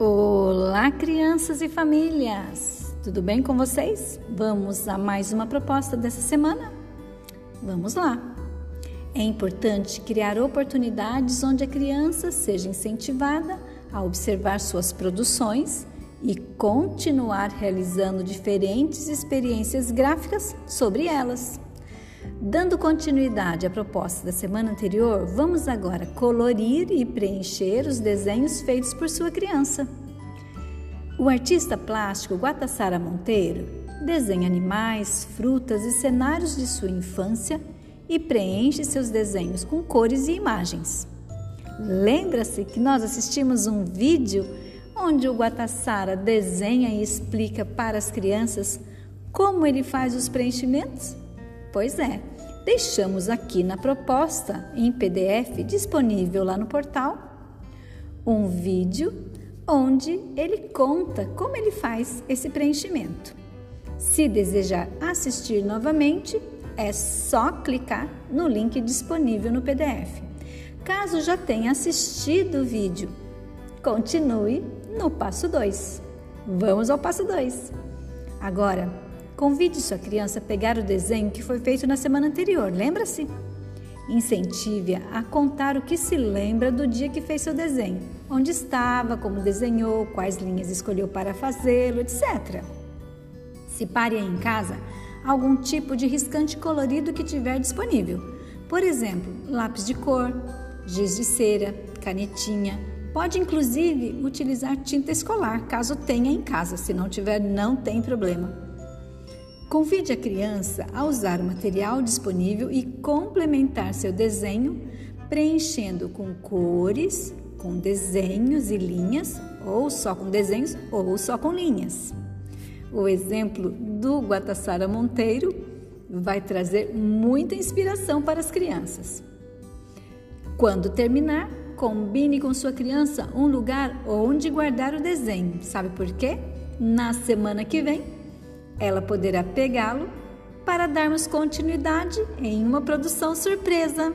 Olá, crianças e famílias! Tudo bem com vocês? Vamos a mais uma proposta dessa semana? Vamos lá! É importante criar oportunidades onde a criança seja incentivada a observar suas produções e continuar realizando diferentes experiências gráficas sobre elas. Dando continuidade à proposta da semana anterior, vamos agora colorir e preencher os desenhos feitos por sua criança. O artista plástico Guatassara Monteiro desenha animais, frutas e cenários de sua infância e preenche seus desenhos com cores e imagens. Lembra-se que nós assistimos um vídeo onde o Guatassara desenha e explica para as crianças como ele faz os preenchimentos? Pois é, deixamos aqui na proposta em PDF disponível lá no portal um vídeo onde ele conta como ele faz esse preenchimento. Se desejar assistir novamente, é só clicar no link disponível no PDF. Caso já tenha assistido o vídeo, continue no passo 2. Vamos ao passo 2. Agora, convide sua criança a pegar o desenho que foi feito na semana anterior, lembra-se? Incentive-a a contar o que se lembra do dia que fez seu desenho, onde estava, como desenhou, quais linhas escolheu para fazê-lo, etc. Separe aí em casa algum tipo de riscante colorido que tiver disponível. Por exemplo, lápis de cor, giz de cera, canetinha. Pode inclusive utilizar tinta escolar, caso tenha em casa. Se não tiver, não tem problema. Convide a criança a usar o material disponível e complementar seu desenho, preenchendo com cores, com desenhos e linhas, ou só com desenhos ou só com linhas. O exemplo do Guatassara Monteiro vai trazer muita inspiração para as crianças. Quando terminar, combine com sua criança um lugar onde guardar o desenho. Sabe por quê? Na semana que vem ela poderá pegá-lo para darmos continuidade em uma produção surpresa.